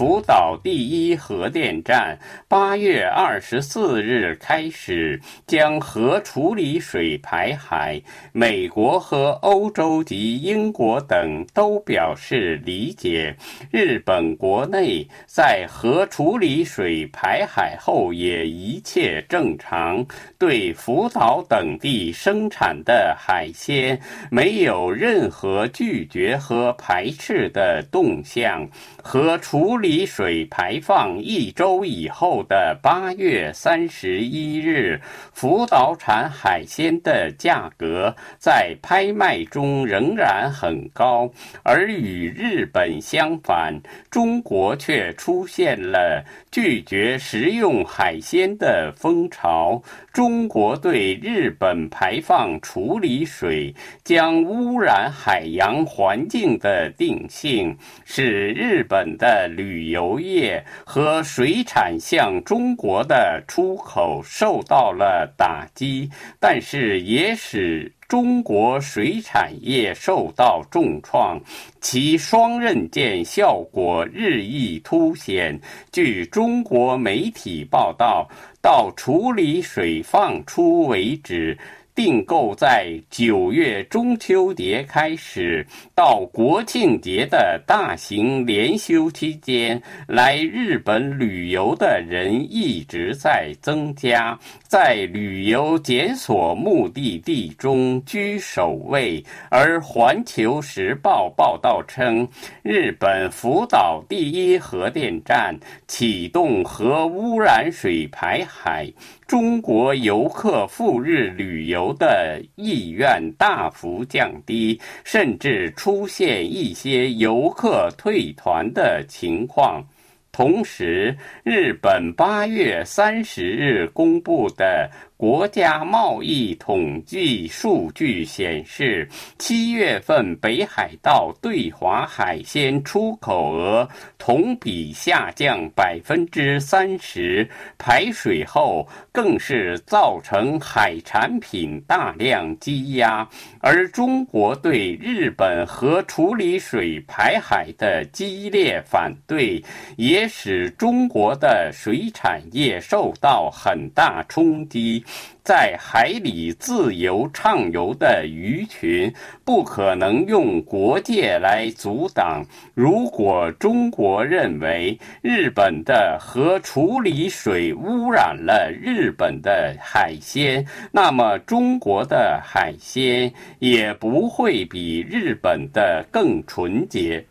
福岛第一核电站八月二十四日开始将核处理水排海，美国和欧洲及英国等都表示理解。日本国内在核处理水排海后也一切正常，对福岛等地生产的海鲜没有任何拒绝和排斥的动向。核处理水排放一周以后的八月三十一日，福岛产海鲜的价格在拍卖中仍然很高，而与日本相反，中国却出现了拒绝食用海鲜的风潮。中国对日本排放处理水将污染海洋环境的定性，使日本的旅旅游业和水产向中国的出口受到了打击，但是也使中国水产业受到重创，其双刃剑效果日益凸显。据中国媒体报道。到处理水放出为止。订购在九月中秋节开始到国庆节的大型连休期间，来日本旅游的人一直在增加，在旅游检索目的地中居首位。而《环球时报》报道称，日本福岛第一核电站启动核污染水排海。中国游客赴日旅游的意愿大幅降低，甚至出现一些游客退团的情况。同时，日本八月三十日公布的。国家贸易统计数据显示，七月份北海道对华海鲜出口额同比下降百分之三十，排水后更是造成海产品大量积压。而中国对日本核处理水排海的激烈反对，也使中国的水产业受到很大冲击。在海里自由畅游的鱼群，不可能用国界来阻挡。如果中国认为日本的核处理水污染了日本的海鲜，那么中国的海鲜也不会比日本的更纯洁。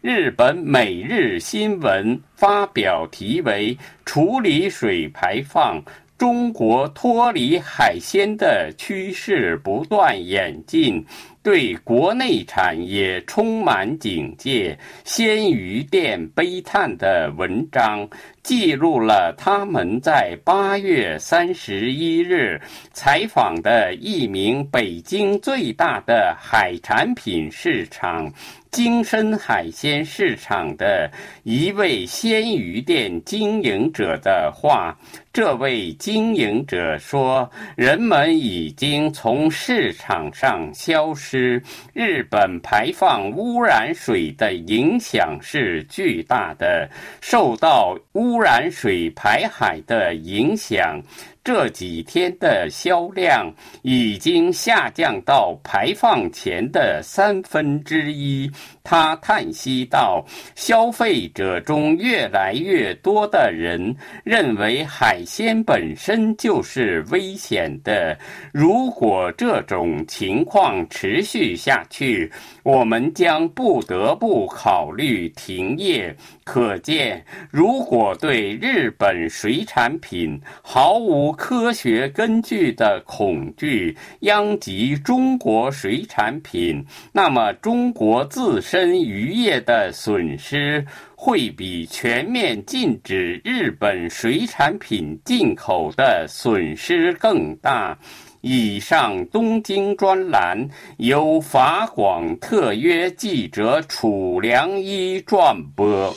日本每日新闻发表题为“处理水排放”。中国脱离海鲜的趋势不断演进。对国内产业充满警戒。鲜鱼店悲叹的文章记录了他们在八月三十一日采访的一名北京最大的海产品市场——京深海鲜市场的一位鲜鱼店经营者的话。这位经营者说：“人们已经从市场上消失。”之日本排放污染水的影响是巨大的，受到污染水排海的影响。这几天的销量已经下降到排放前的三分之一。他叹息道：“消费者中越来越多的人认为海鲜本身就是危险的。如果这种情况持续下去，我们将不得不考虑停业。”可见，如果对日本水产品毫无科学根据的恐惧殃及中国水产品，那么中国自身渔业的损失会比全面禁止日本水产品进口的损失更大。以上东京专栏由法广特约记者楚良一转播。